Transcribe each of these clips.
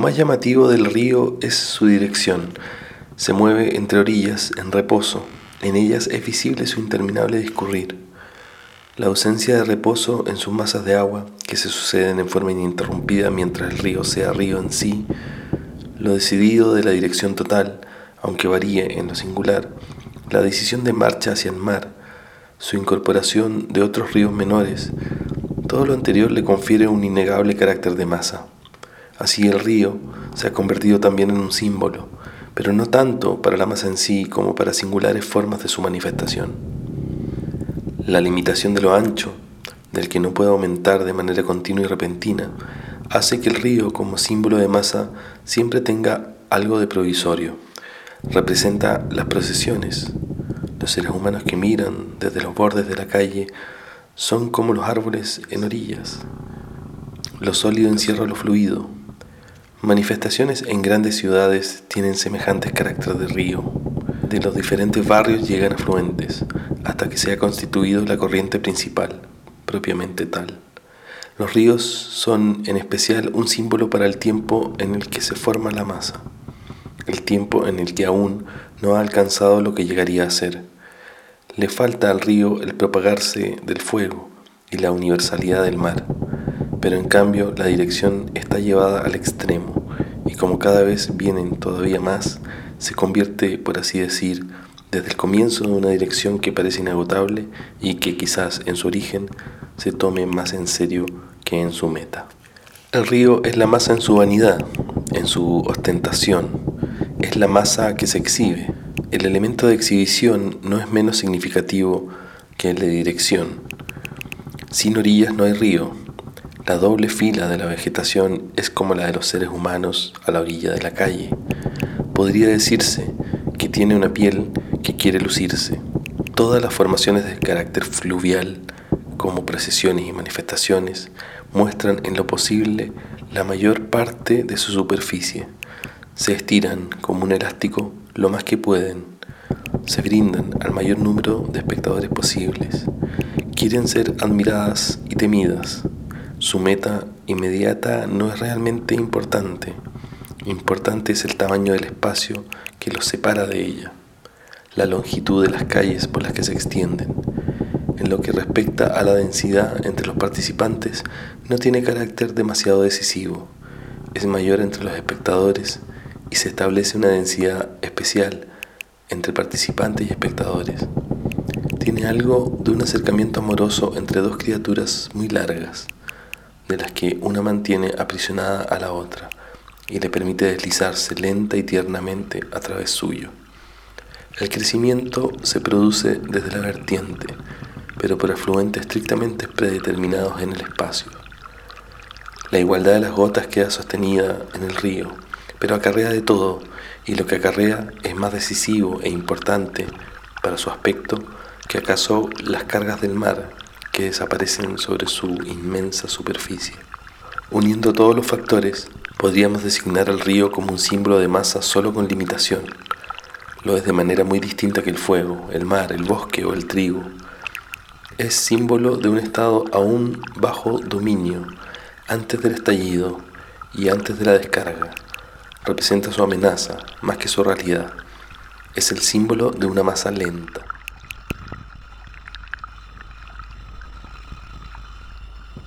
Más llamativo del río es su dirección. Se mueve entre orillas en reposo. En ellas es visible su interminable discurrir. La ausencia de reposo en sus masas de agua, que se suceden en forma ininterrumpida mientras el río sea río en sí, lo decidido de la dirección total, aunque varíe en lo singular, la decisión de marcha hacia el mar, su incorporación de otros ríos menores, todo lo anterior le confiere un innegable carácter de masa. Así el río se ha convertido también en un símbolo, pero no tanto para la masa en sí como para singulares formas de su manifestación. La limitación de lo ancho, del que no puede aumentar de manera continua y repentina, hace que el río como símbolo de masa siempre tenga algo de provisorio. Representa las procesiones, los seres humanos que miran desde los bordes de la calle son como los árboles en orillas. Lo sólido encierra lo fluido. Manifestaciones en grandes ciudades tienen semejantes caracteres de río. De los diferentes barrios llegan afluentes, hasta que se ha constituido la corriente principal, propiamente tal. Los ríos son en especial un símbolo para el tiempo en el que se forma la masa, el tiempo en el que aún no ha alcanzado lo que llegaría a ser. Le falta al río el propagarse del fuego y la universalidad del mar, pero en cambio la dirección está llevada al extremo y como cada vez vienen todavía más, se convierte, por así decir, desde el comienzo de una dirección que parece inagotable y que quizás en su origen se tome más en serio que en su meta. El río es la masa en su vanidad, en su ostentación, es la masa que se exhibe, el elemento de exhibición no es menos significativo que el de dirección. Sin orillas no hay río. La doble fila de la vegetación es como la de los seres humanos a la orilla de la calle. Podría decirse que tiene una piel que quiere lucirse. Todas las formaciones de carácter fluvial, como procesiones y manifestaciones, muestran en lo posible la mayor parte de su superficie. Se estiran como un elástico lo más que pueden, se brindan al mayor número de espectadores posibles, quieren ser admiradas y temidas. Su meta inmediata no es realmente importante, importante es el tamaño del espacio que los separa de ella, la longitud de las calles por las que se extienden. En lo que respecta a la densidad entre los participantes, no tiene carácter demasiado decisivo, es mayor entre los espectadores y se establece una densidad especial entre participantes y espectadores. Tiene algo de un acercamiento amoroso entre dos criaturas muy largas, de las que una mantiene aprisionada a la otra y le permite deslizarse lenta y tiernamente a través suyo. El crecimiento se produce desde la vertiente, pero por afluentes estrictamente predeterminados en el espacio. La igualdad de las gotas queda sostenida en el río, pero acarrea de todo, y lo que acarrea es más decisivo e importante para su aspecto que acaso las cargas del mar que desaparecen sobre su inmensa superficie. Uniendo todos los factores, podríamos designar al río como un símbolo de masa solo con limitación. Lo es de manera muy distinta que el fuego, el mar, el bosque o el trigo. Es símbolo de un estado aún bajo dominio, antes del estallido y antes de la descarga representa su amenaza más que su realidad. Es el símbolo de una masa lenta.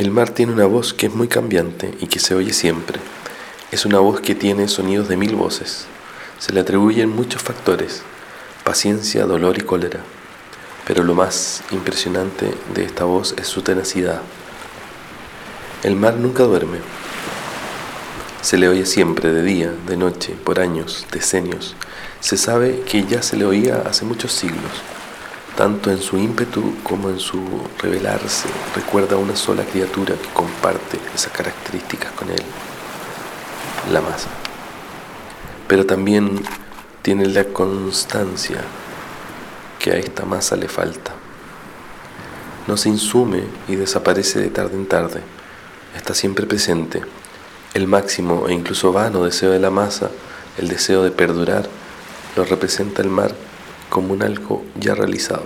El mar tiene una voz que es muy cambiante y que se oye siempre. Es una voz que tiene sonidos de mil voces. Se le atribuyen muchos factores, paciencia, dolor y cólera. Pero lo más impresionante de esta voz es su tenacidad. El mar nunca duerme. Se le oye siempre, de día, de noche, por años, decenios. Se sabe que ya se le oía hace muchos siglos. Tanto en su ímpetu como en su revelarse, recuerda a una sola criatura que comparte esas características con él, la masa. Pero también tiene la constancia que a esta masa le falta. No se insume y desaparece de tarde en tarde, está siempre presente. El máximo e incluso vano deseo de la masa, el deseo de perdurar, lo representa el mar como un algo ya realizado.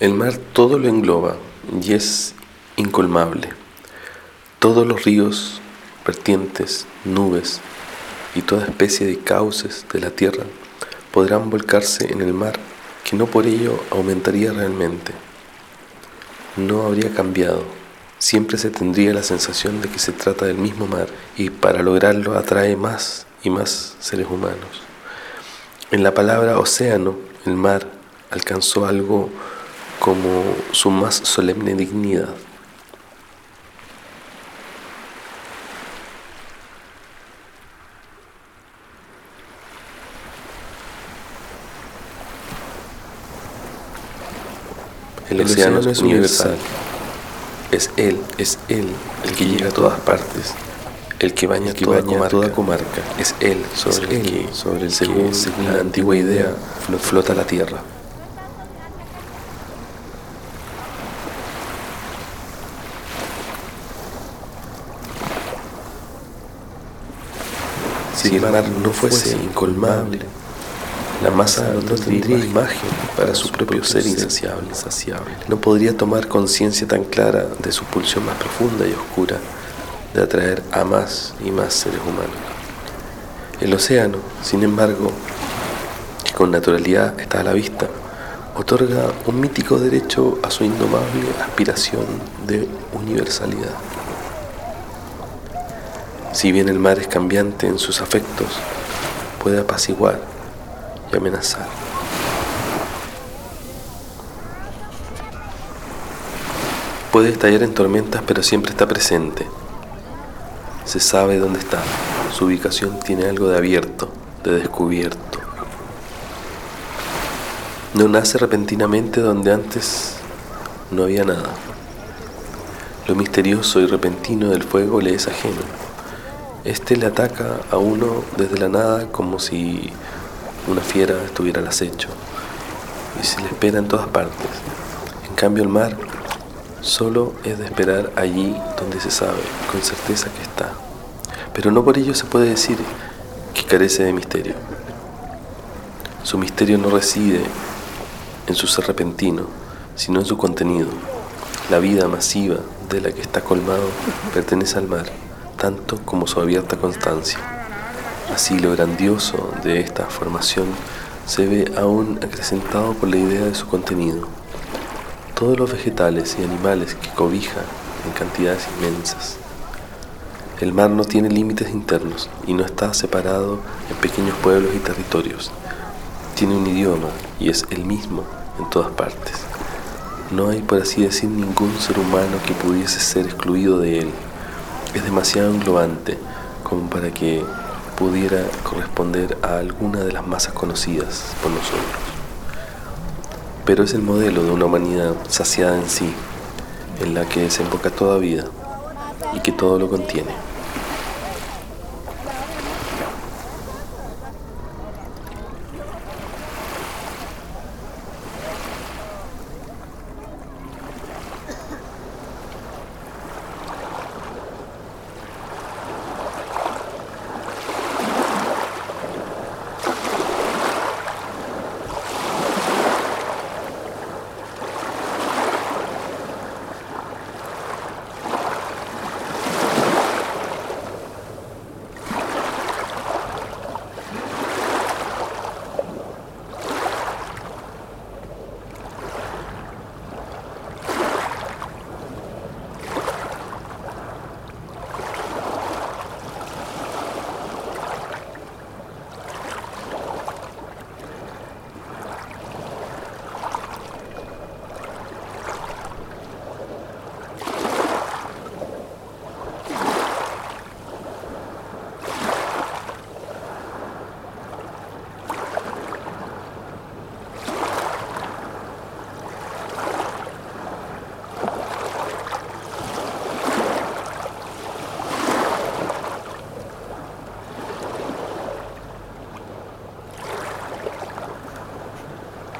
El mar todo lo engloba y es incolmable. Todos los ríos, vertientes, nubes y toda especie de cauces de la tierra podrán volcarse en el mar, que no por ello aumentaría realmente. No habría cambiado. Siempre se tendría la sensación de que se trata del mismo mar y para lograrlo atrae más y más seres humanos. En la palabra océano, el mar alcanzó algo como su más solemne dignidad. El océano es universal. Es Él, es Él el que llega a todas partes el que baña, que toda, baña comarca. toda, comarca. Es Él sobre, es el, que, sobre el según, que, según la antigua idea, flota la tierra. Si el mar no fuese incolmable, la masa no tendría imagen para su propio ser insaciable. No podría tomar conciencia tan clara de su pulsión más profunda y oscura de atraer a más y más seres humanos. El océano, sin embargo, que con naturalidad está a la vista, otorga un mítico derecho a su indomable aspiración de universalidad. Si bien el mar es cambiante en sus afectos, puede apaciguar y amenazar. Puede estallar en tormentas, pero siempre está presente se sabe dónde está. Su ubicación tiene algo de abierto, de descubierto. No nace repentinamente donde antes no había nada. Lo misterioso y repentino del fuego le es ajeno. Este le ataca a uno desde la nada como si una fiera estuviera al acecho y se le espera en todas partes. En cambio el mar Solo es de esperar allí donde se sabe con certeza que está. Pero no por ello se puede decir que carece de misterio. Su misterio no reside en su ser repentino, sino en su contenido. La vida masiva de la que está colmado pertenece al mar, tanto como su abierta constancia. Así lo grandioso de esta formación se ve aún acrecentado por la idea de su contenido todos los vegetales y animales que cobija en cantidades inmensas. El mar no tiene límites internos y no está separado en pequeños pueblos y territorios. Tiene un idioma y es el mismo en todas partes. No hay, por así decir, ningún ser humano que pudiese ser excluido de él. Es demasiado englobante como para que pudiera corresponder a alguna de las masas conocidas por nosotros pero es el modelo de una humanidad saciada en sí, en la que desemboca toda vida y que todo lo contiene.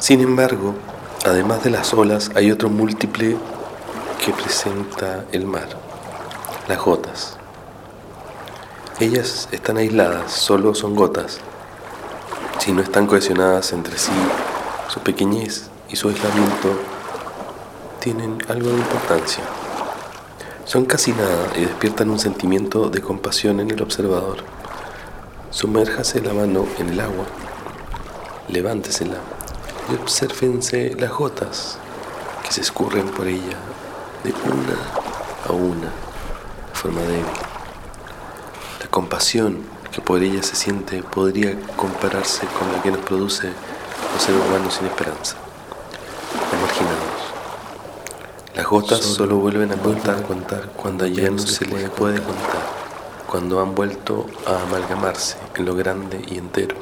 Sin embargo, además de las olas, hay otro múltiple que presenta el mar, las gotas. Ellas están aisladas, solo son gotas. Si no están cohesionadas entre sí, su pequeñez y su aislamiento tienen algo de importancia. Son casi nada y despiertan un sentimiento de compasión en el observador. Sumérjase la mano en el agua, levántesela y obsérvense las gotas que se escurren por ella de una a una de forma débil. La compasión que por ella se siente podría compararse con la que nos produce los seres humanos sin esperanza, marginados. Las gotas solo, vuelven a contar, contar cuando ya no se les puede contar, cuando han vuelto a amalgamarse en lo grande y entero.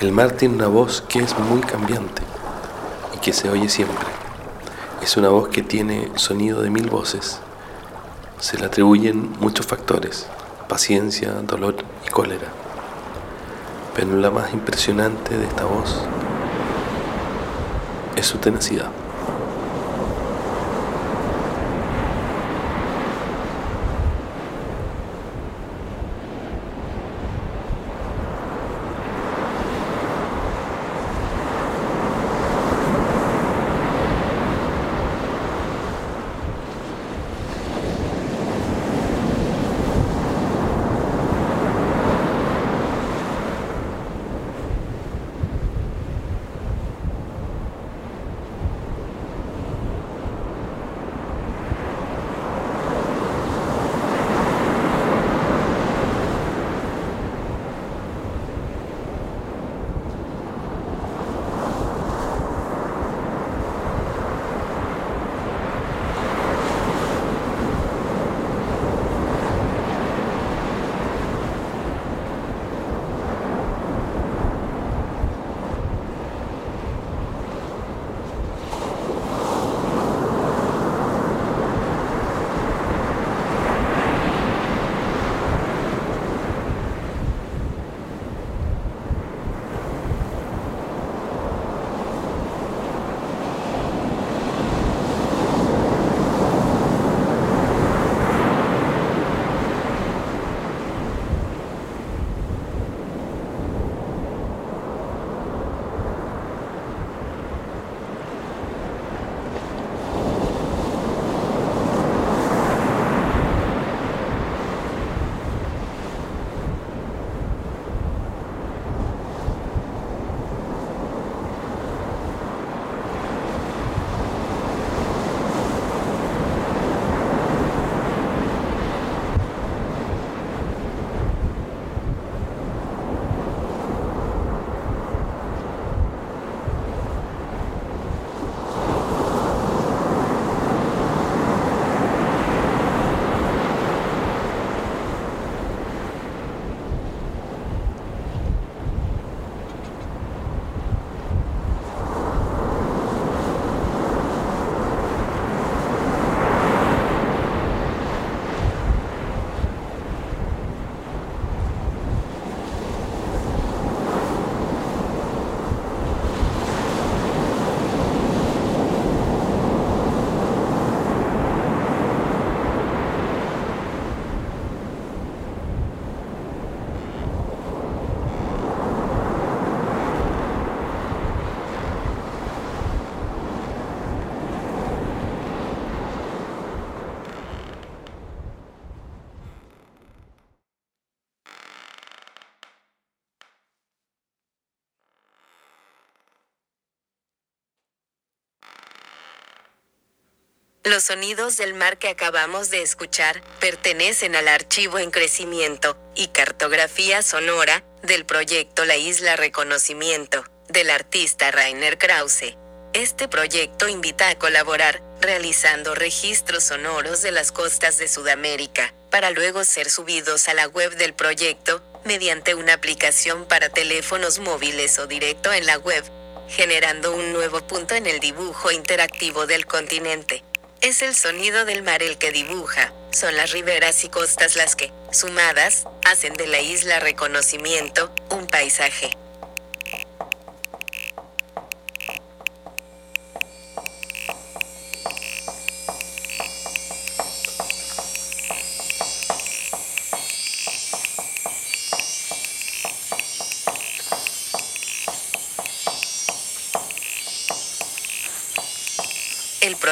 El mar tiene una voz que es muy cambiante y que se oye siempre. Es una voz que tiene sonido de mil voces. Se le atribuyen muchos factores, paciencia, dolor y cólera. Pero la más impresionante de esta voz es su tenacidad. Los sonidos del mar que acabamos de escuchar pertenecen al archivo en crecimiento y cartografía sonora del proyecto La Isla Reconocimiento del artista Rainer Krause. Este proyecto invita a colaborar realizando registros sonoros de las costas de Sudamérica, para luego ser subidos a la web del proyecto, mediante una aplicación para teléfonos móviles o directo en la web, generando un nuevo punto en el dibujo interactivo del continente. Es el sonido del mar el que dibuja, son las riberas y costas las que, sumadas, hacen de la isla reconocimiento, un paisaje.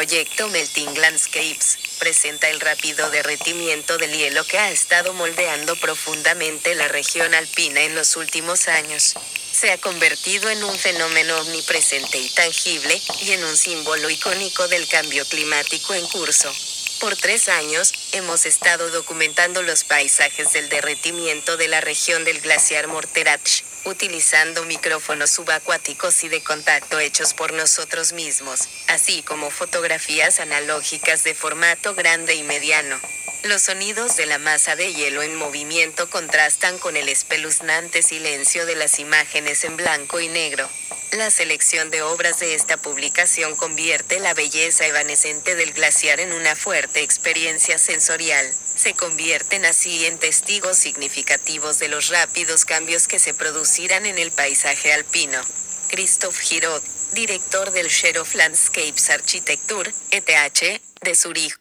Proyecto Melting Landscapes presenta el rápido derretimiento del hielo que ha estado moldeando profundamente la región alpina en los últimos años. Se ha convertido en un fenómeno omnipresente y tangible, y en un símbolo icónico del cambio climático en curso. Por tres años, hemos estado documentando los paisajes del derretimiento de la región del glaciar Morterach, utilizando micrófonos subacuáticos y de contacto hechos por nosotros mismos, así como fotografías analógicas de formato grande y mediano. Los sonidos de la masa de hielo en movimiento contrastan con el espeluznante silencio de las imágenes en blanco y negro. La selección de obras de esta publicación convierte la belleza evanescente del glaciar en una fuerte experiencia sensorial. Se convierten así en testigos significativos de los rápidos cambios que se producirán en el paisaje alpino. Christoph Giraud, director del Share of Landscapes Architecture, ETH, de Zurich.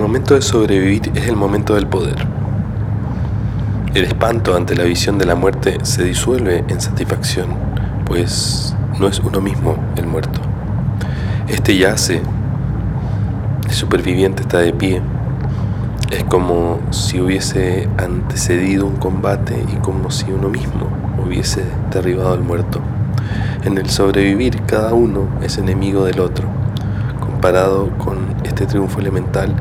Momento de sobrevivir es el momento del poder. El espanto ante la visión de la muerte se disuelve en satisfacción, pues no es uno mismo el muerto. Este yace, el superviviente está de pie. Es como si hubiese antecedido un combate y como si uno mismo hubiese derribado al muerto. En el sobrevivir cada uno es enemigo del otro. Comparado con este triunfo elemental,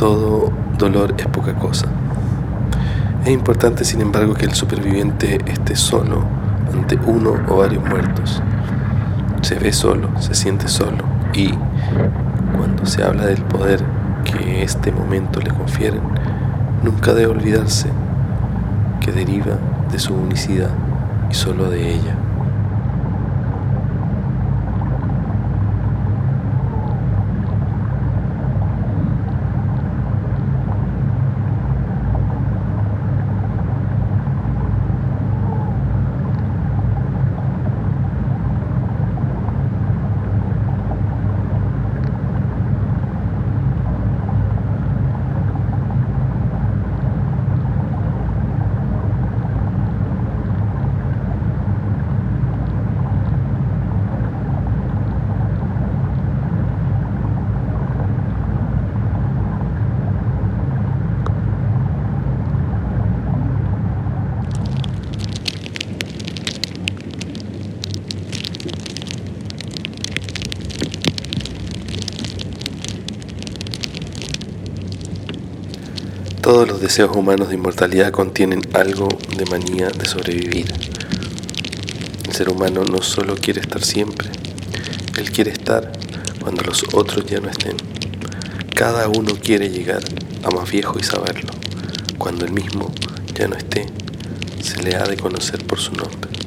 todo dolor es poca cosa. Es importante, sin embargo, que el superviviente esté solo ante uno o varios muertos. Se ve solo, se siente solo y cuando se habla del poder que este momento le confieren, nunca debe olvidarse que deriva de su unicidad y solo de ella. Todos los deseos humanos de inmortalidad contienen algo de manía de sobrevivir. El ser humano no solo quiere estar siempre, él quiere estar cuando los otros ya no estén. Cada uno quiere llegar a más viejo y saberlo. Cuando el mismo ya no esté, se le ha de conocer por su nombre.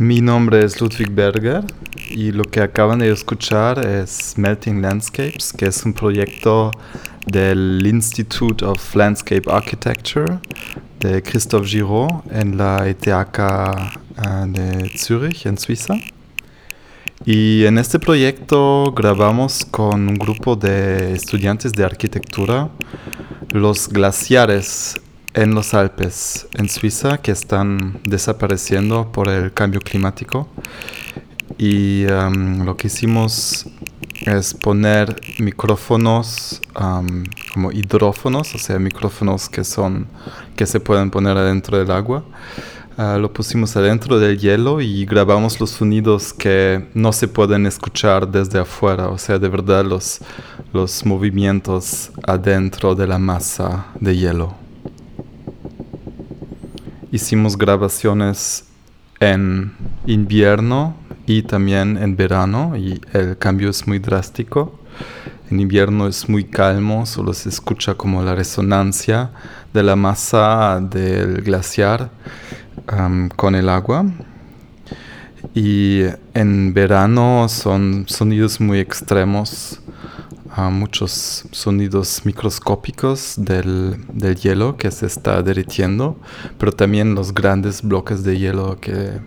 Mi nombre es Ludwig Berger y lo que acaban de escuchar es Melting Landscapes, que es un proyecto del Institute of Landscape Architecture de Christophe Giraud en la ETH de Zurich, en Suiza. Y en este proyecto grabamos con un grupo de estudiantes de arquitectura los glaciares en los Alpes, en Suiza, que están desapareciendo por el cambio climático. Y um, lo que hicimos es poner micrófonos um, como hidrófonos, o sea, micrófonos que son que se pueden poner adentro del agua. Uh, lo pusimos adentro del hielo y grabamos los sonidos que no se pueden escuchar desde afuera, o sea, de verdad los, los movimientos adentro de la masa de hielo. Hicimos grabaciones en invierno y también en verano y el cambio es muy drástico. En invierno es muy calmo, solo se escucha como la resonancia de la masa del glaciar con el agua. Y en verano son sonidos muy extremos muchos sonidos microscópicos del, del, hielo que se está derritiendo, pero también los grandes bloques de hielo que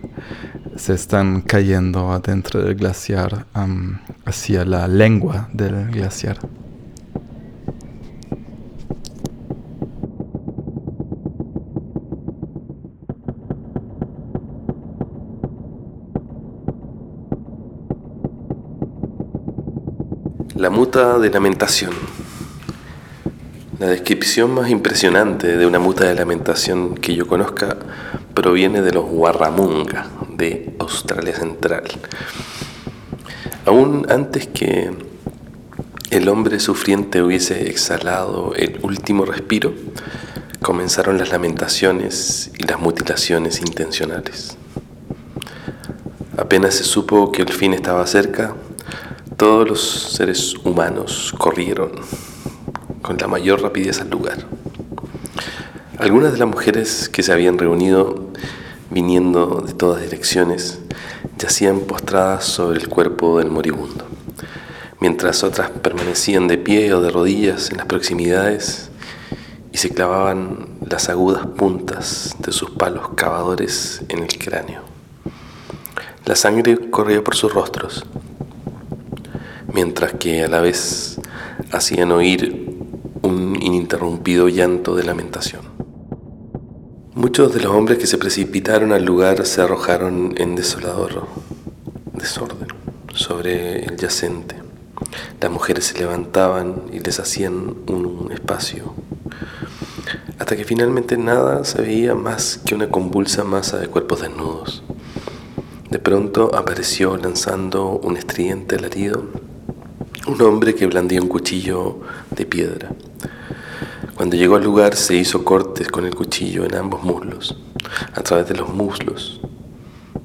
se están cayendo adentro del glaciar hacia la lengua del glaciar. La muta de lamentación. La descripción más impresionante de una muta de lamentación que yo conozca proviene de los Warramunga de Australia Central. Aún antes que el hombre sufriente hubiese exhalado el último respiro, comenzaron las lamentaciones y las mutilaciones intencionales. Apenas se supo que el fin estaba cerca, todos los seres humanos corrieron con la mayor rapidez al lugar. Algunas de las mujeres que se habían reunido, viniendo de todas direcciones, yacían postradas sobre el cuerpo del moribundo, mientras otras permanecían de pie o de rodillas en las proximidades y se clavaban las agudas puntas de sus palos cavadores en el cráneo. La sangre corría por sus rostros mientras que a la vez hacían oír un ininterrumpido llanto de lamentación. Muchos de los hombres que se precipitaron al lugar se arrojaron en desolador desorden sobre el yacente. Las mujeres se levantaban y les hacían un espacio, hasta que finalmente nada se veía más que una convulsa masa de cuerpos desnudos. De pronto apareció lanzando un estridente alarido un hombre que blandía un cuchillo de piedra. Cuando llegó al lugar se hizo cortes con el cuchillo en ambos muslos, a través de los muslos,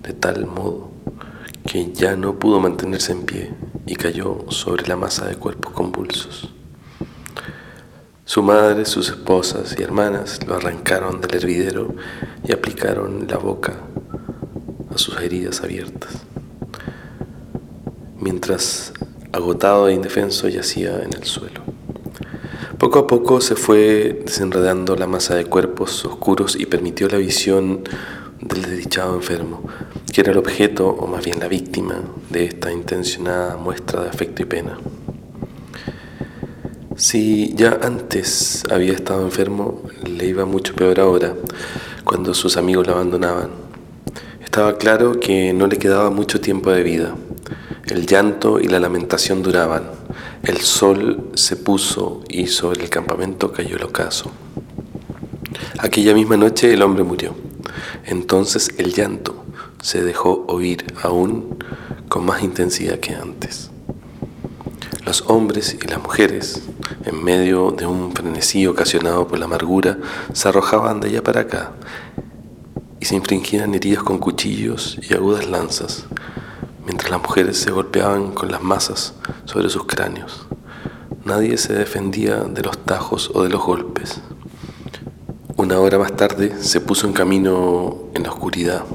de tal modo que ya no pudo mantenerse en pie y cayó sobre la masa de cuerpos convulsos. Su madre, sus esposas y hermanas lo arrancaron del hervidero y aplicaron la boca a sus heridas abiertas. Mientras agotado e indefenso, yacía en el suelo. Poco a poco se fue desenredando la masa de cuerpos oscuros y permitió la visión del desdichado enfermo, que era el objeto, o más bien la víctima, de esta intencionada muestra de afecto y pena. Si ya antes había estado enfermo, le iba mucho peor ahora, cuando sus amigos lo abandonaban. Estaba claro que no le quedaba mucho tiempo de vida. El llanto y la lamentación duraban. El sol se puso y sobre el campamento cayó el ocaso. Aquella misma noche el hombre murió. Entonces el llanto se dejó oír aún con más intensidad que antes. Los hombres y las mujeres, en medio de un frenesí ocasionado por la amargura, se arrojaban de allá para acá y se infringían heridas con cuchillos y agudas lanzas mientras las mujeres se golpeaban con las masas sobre sus cráneos. Nadie se defendía de los tajos o de los golpes. Una hora más tarde se puso en camino en la oscuridad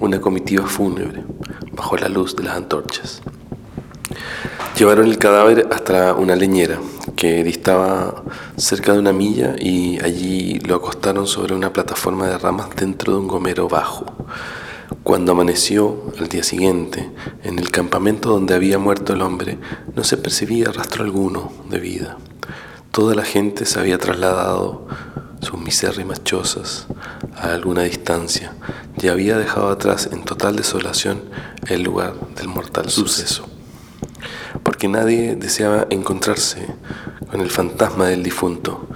una comitiva fúnebre, bajo la luz de las antorchas. Llevaron el cadáver hasta una leñera que distaba cerca de una milla y allí lo acostaron sobre una plataforma de ramas dentro de un gomero bajo. Cuando amaneció al día siguiente, en el campamento donde había muerto el hombre, no se percibía rastro alguno de vida. Toda la gente se había trasladado sus misérrimas chozas a alguna distancia y había dejado atrás en total desolación el lugar del mortal suceso. Porque nadie deseaba encontrarse con el fantasma del difunto,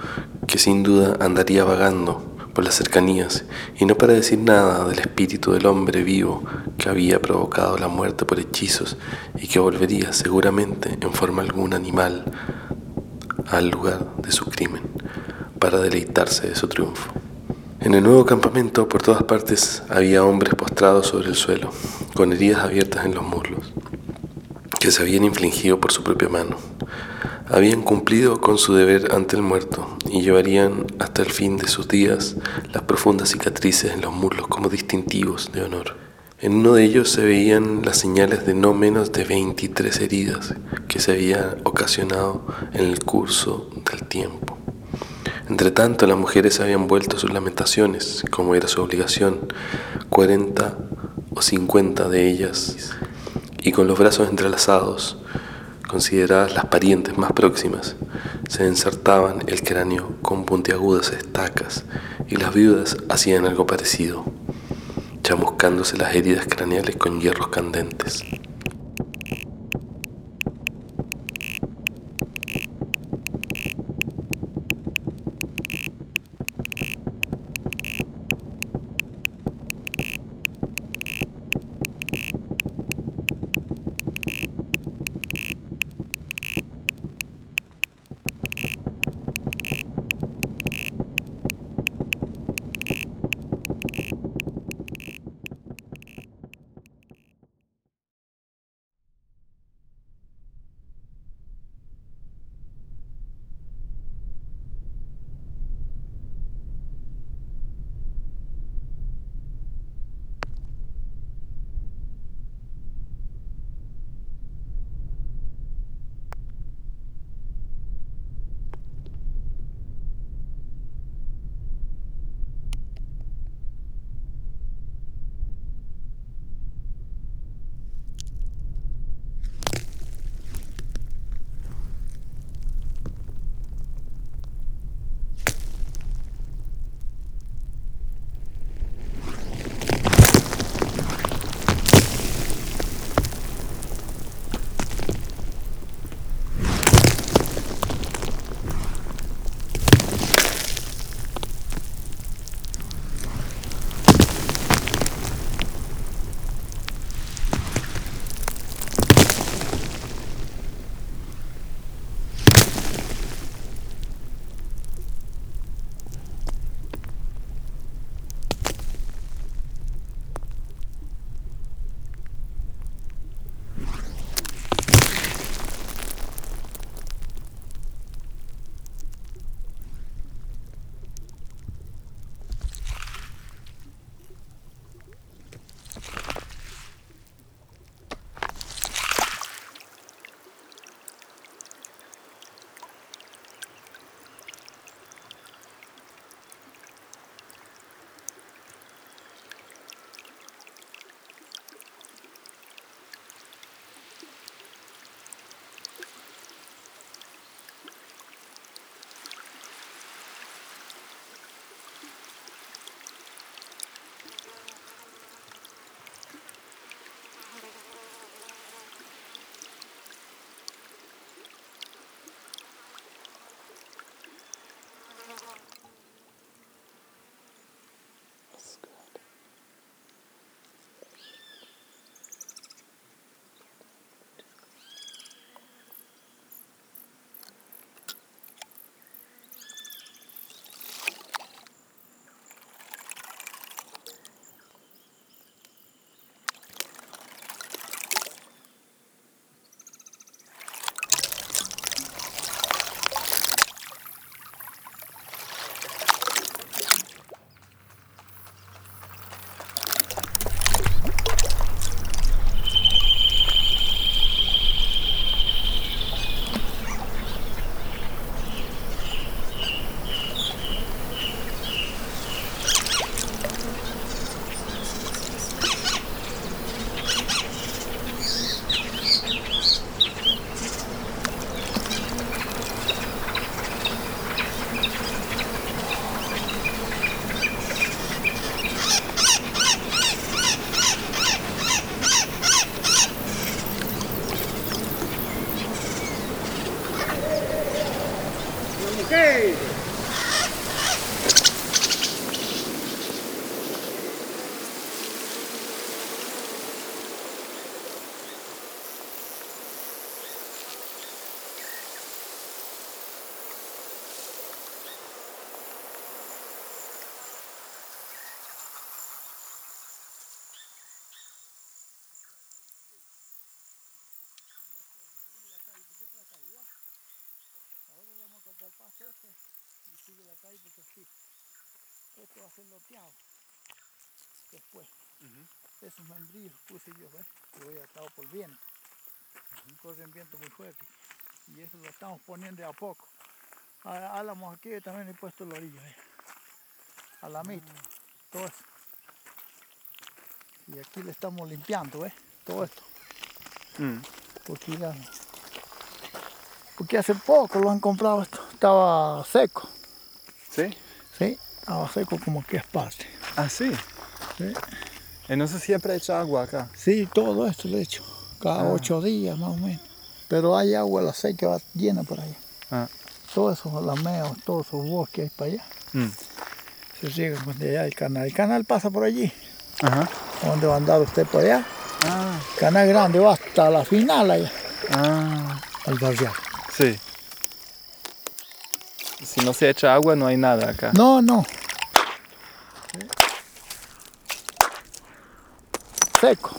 que sin duda andaría vagando por las cercanías, y no para decir nada del espíritu del hombre vivo que había provocado la muerte por hechizos y que volvería seguramente en forma algún animal al lugar de su crimen para deleitarse de su triunfo. En el nuevo campamento por todas partes había hombres postrados sobre el suelo, con heridas abiertas en los muslos, que se habían infligido por su propia mano. Habían cumplido con su deber ante el muerto y llevarían hasta el fin de sus días las profundas cicatrices en los muslos como distintivos de honor. En uno de ellos se veían las señales de no menos de 23 heridas que se habían ocasionado en el curso del tiempo. Entre tanto, las mujeres habían vuelto sus lamentaciones, como era su obligación, 40 o 50 de ellas, y con los brazos entrelazados, consideradas las parientes más próximas, se ensartaban el cráneo con puntiagudas estacas, y las viudas hacían algo parecido chamuscándose las heridas craneales con hierros candentes. Va a ser loteado. Después. Esos membrillos puse yo, ¿ves? Que voy atado por viento. Corren viento muy fuerte. Y eso lo estamos poniendo de a poco. A- Álamos aquí también he puesto la orilla, ¿ves? A la mitad. Todo eso. Y aquí le estamos limpiando, ¿ves? Todo esto. Porque ya porque hace poco lo han comprado esto. Estaba seco. ¿Sí? Sí, estaba seco como que es parte. Ah, sí. Sí. Y no se siempre echa agua acá. Sí, todo esto le he hecho. Cada Ah. ocho días más o menos. Pero hay agua, la seca va llena por allá. Ah. Todos esos alameos, todos esos bosques hay para allá. Mm. Se llega cuando allá el canal. El canal pasa por allí. Ajá. ¿Dónde va a andar usted por allá? Ah, El canal grande va hasta la final allá, ah. al barrial. Sí. No se echa agua, no hay nada acá. No, no. Seco.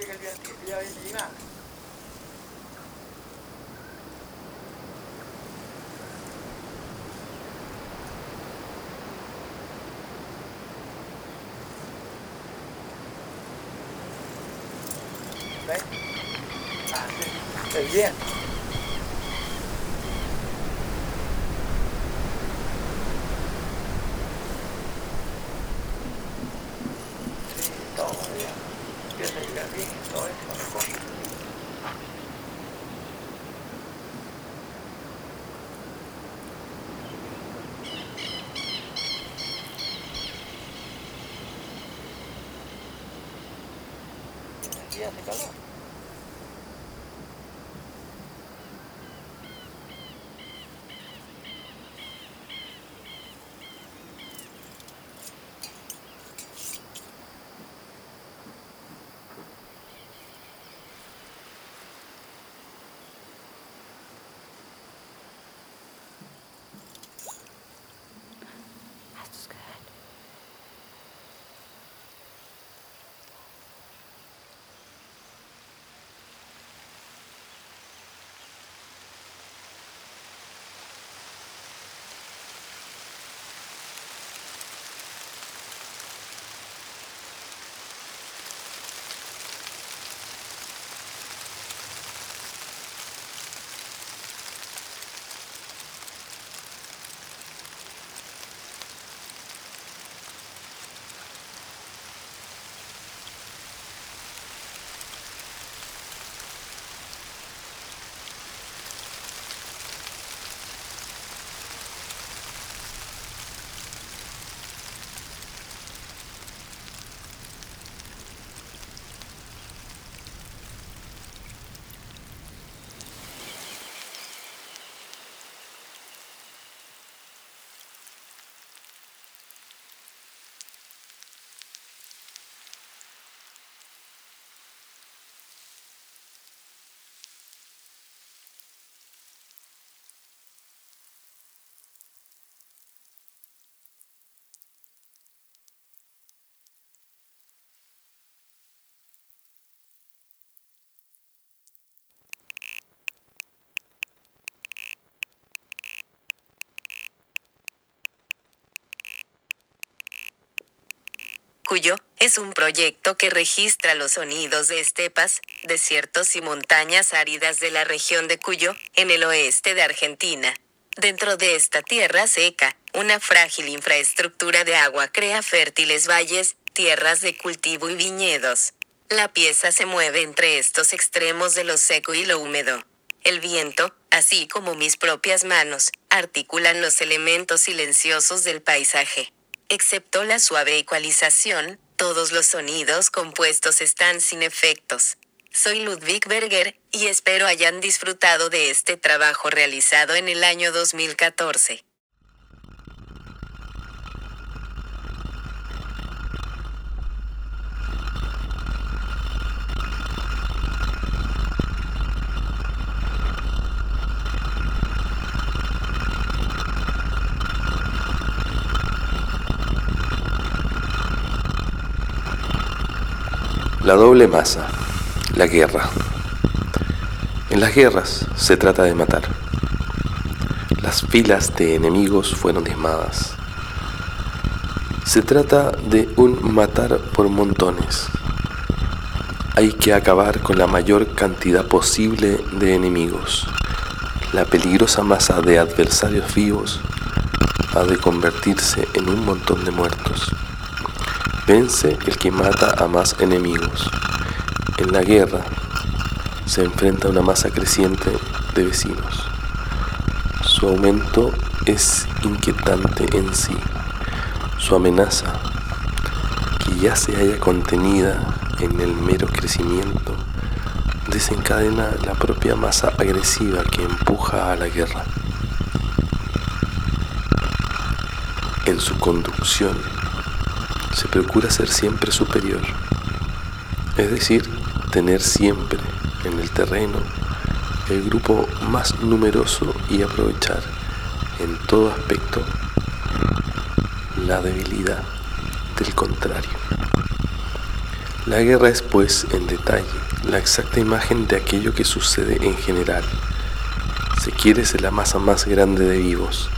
Esta hora llega Cuyo es un proyecto que registra los sonidos de estepas, desiertos y montañas áridas de la región de Cuyo, en el oeste de Argentina. Dentro de esta tierra seca, una frágil infraestructura de agua crea fértiles valles, tierras de cultivo y viñedos. La pieza se mueve entre estos extremos de lo seco y lo húmedo. El viento, así como mis propias manos, articulan los elementos silenciosos del paisaje. Excepto la suave ecualización, todos los sonidos compuestos están sin efectos. Soy Ludwig Berger, y espero hayan disfrutado de este trabajo realizado en el año 2014. La doble masa, la guerra. En las guerras se trata de matar. Las filas de enemigos fueron diezmadas. Se trata de un matar por montones. Hay que acabar con la mayor cantidad posible de enemigos. La peligrosa masa de adversarios vivos ha de convertirse en un montón de muertos. Vence el que mata a más enemigos. En la guerra se enfrenta a una masa creciente de vecinos. Su aumento es inquietante en sí. Su amenaza, que ya se haya contenida en el mero crecimiento, desencadena la propia masa agresiva que empuja a la guerra. En su conducción, se procura ser siempre superior, es decir, tener siempre en el terreno el grupo más numeroso y aprovechar en todo aspecto la debilidad del contrario. La guerra es pues en detalle la exacta imagen de aquello que sucede en general. Se quiere ser la masa más grande de vivos,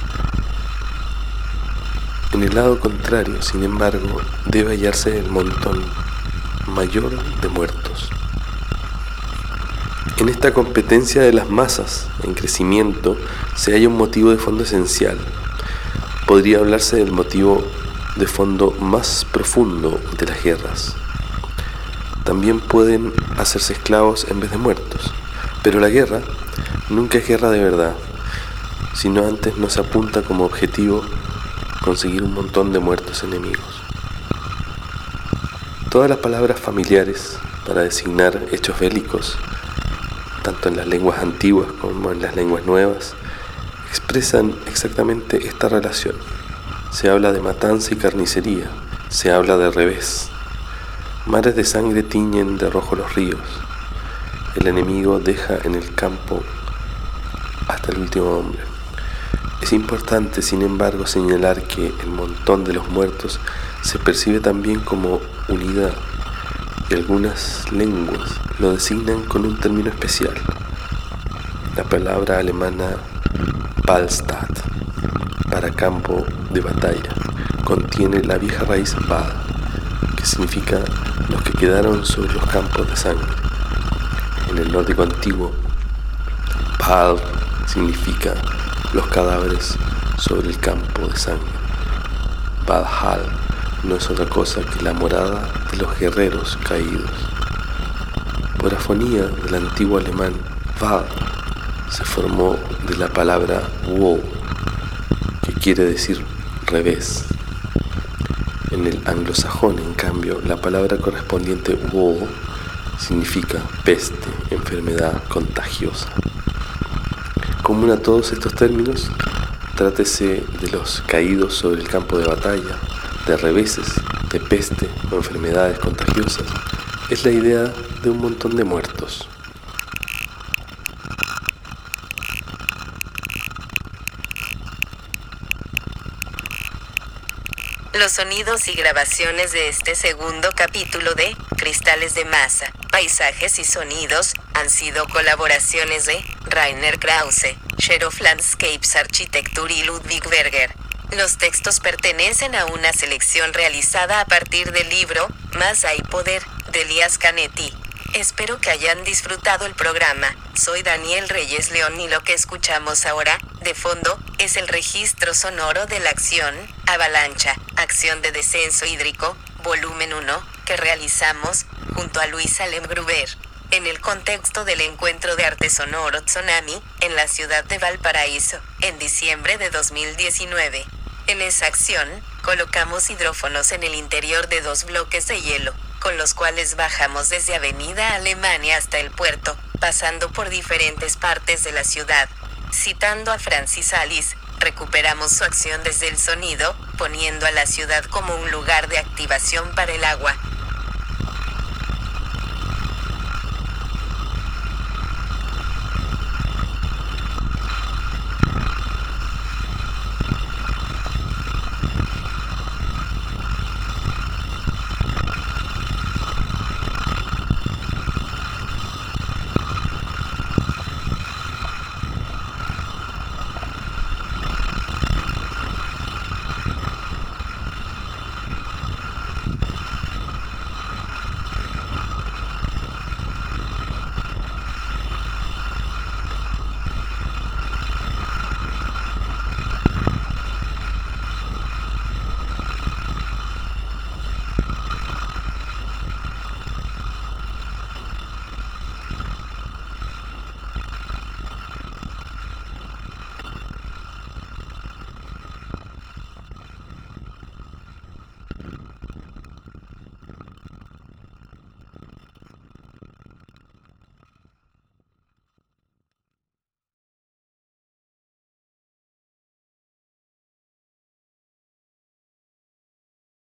en el lado contrario, sin embargo, debe hallarse el montón mayor de muertos. En esta competencia de las masas en crecimiento se halla un motivo de fondo esencial. Podría hablarse del motivo de fondo más profundo de las guerras. También pueden hacerse esclavos en vez de muertos. Pero la guerra nunca es guerra de verdad, sino antes nos apunta como objetivo conseguir un montón de muertos enemigos. Todas las palabras familiares para designar hechos bélicos, tanto en las lenguas antiguas como en las lenguas nuevas, expresan exactamente esta relación. Se habla de matanza y carnicería, se habla de revés. Mares de sangre tiñen de rojo los ríos. El enemigo deja en el campo hasta el último hombre. Es importante, sin embargo, señalar que el montón de los muertos se percibe también como unidad y algunas lenguas lo designan con un término especial. La palabra alemana Ballstadt para campo de batalla contiene la vieja raíz Ball, que significa los que quedaron sobre los campos de sangre. En el nórdico antiguo, Ball significa los cadáveres sobre el campo de sangre. Valhall no es otra cosa que la morada de los guerreros caídos. Por afonía del antiguo alemán, Val se formó de la palabra Woe, que quiere decir revés. En el anglosajón, en cambio, la palabra correspondiente Woe significa peste, enfermedad contagiosa común a todos estos términos, trátese de los caídos sobre el campo de batalla, de reveses, de peste o enfermedades contagiosas, es la idea de un montón de muertos. Los sonidos y grabaciones de este segundo capítulo de Cristales de Masa, Paisajes y Sonidos han sido colaboraciones de Rainer Krause, Sheriff Landscapes Architecture y Ludwig Berger. Los textos pertenecen a una selección realizada a partir del libro Más hay poder, de Elías Canetti. Espero que hayan disfrutado el programa. Soy Daniel Reyes León y lo que escuchamos ahora, de fondo, es el registro sonoro de la acción, Avalancha, Acción de Descenso Hídrico, volumen 1, que realizamos, junto a Luis Alem Gruber, en el contexto del encuentro de arte sonoro Tsunami, en la ciudad de Valparaíso, en diciembre de 2019. En esa acción, colocamos hidrófonos en el interior de dos bloques de hielo, con los cuales bajamos desde Avenida Alemania hasta el puerto, pasando por diferentes partes de la ciudad. Citando a Francis Alice, recuperamos su acción desde el sonido, poniendo a la ciudad como un lugar de activación para el agua,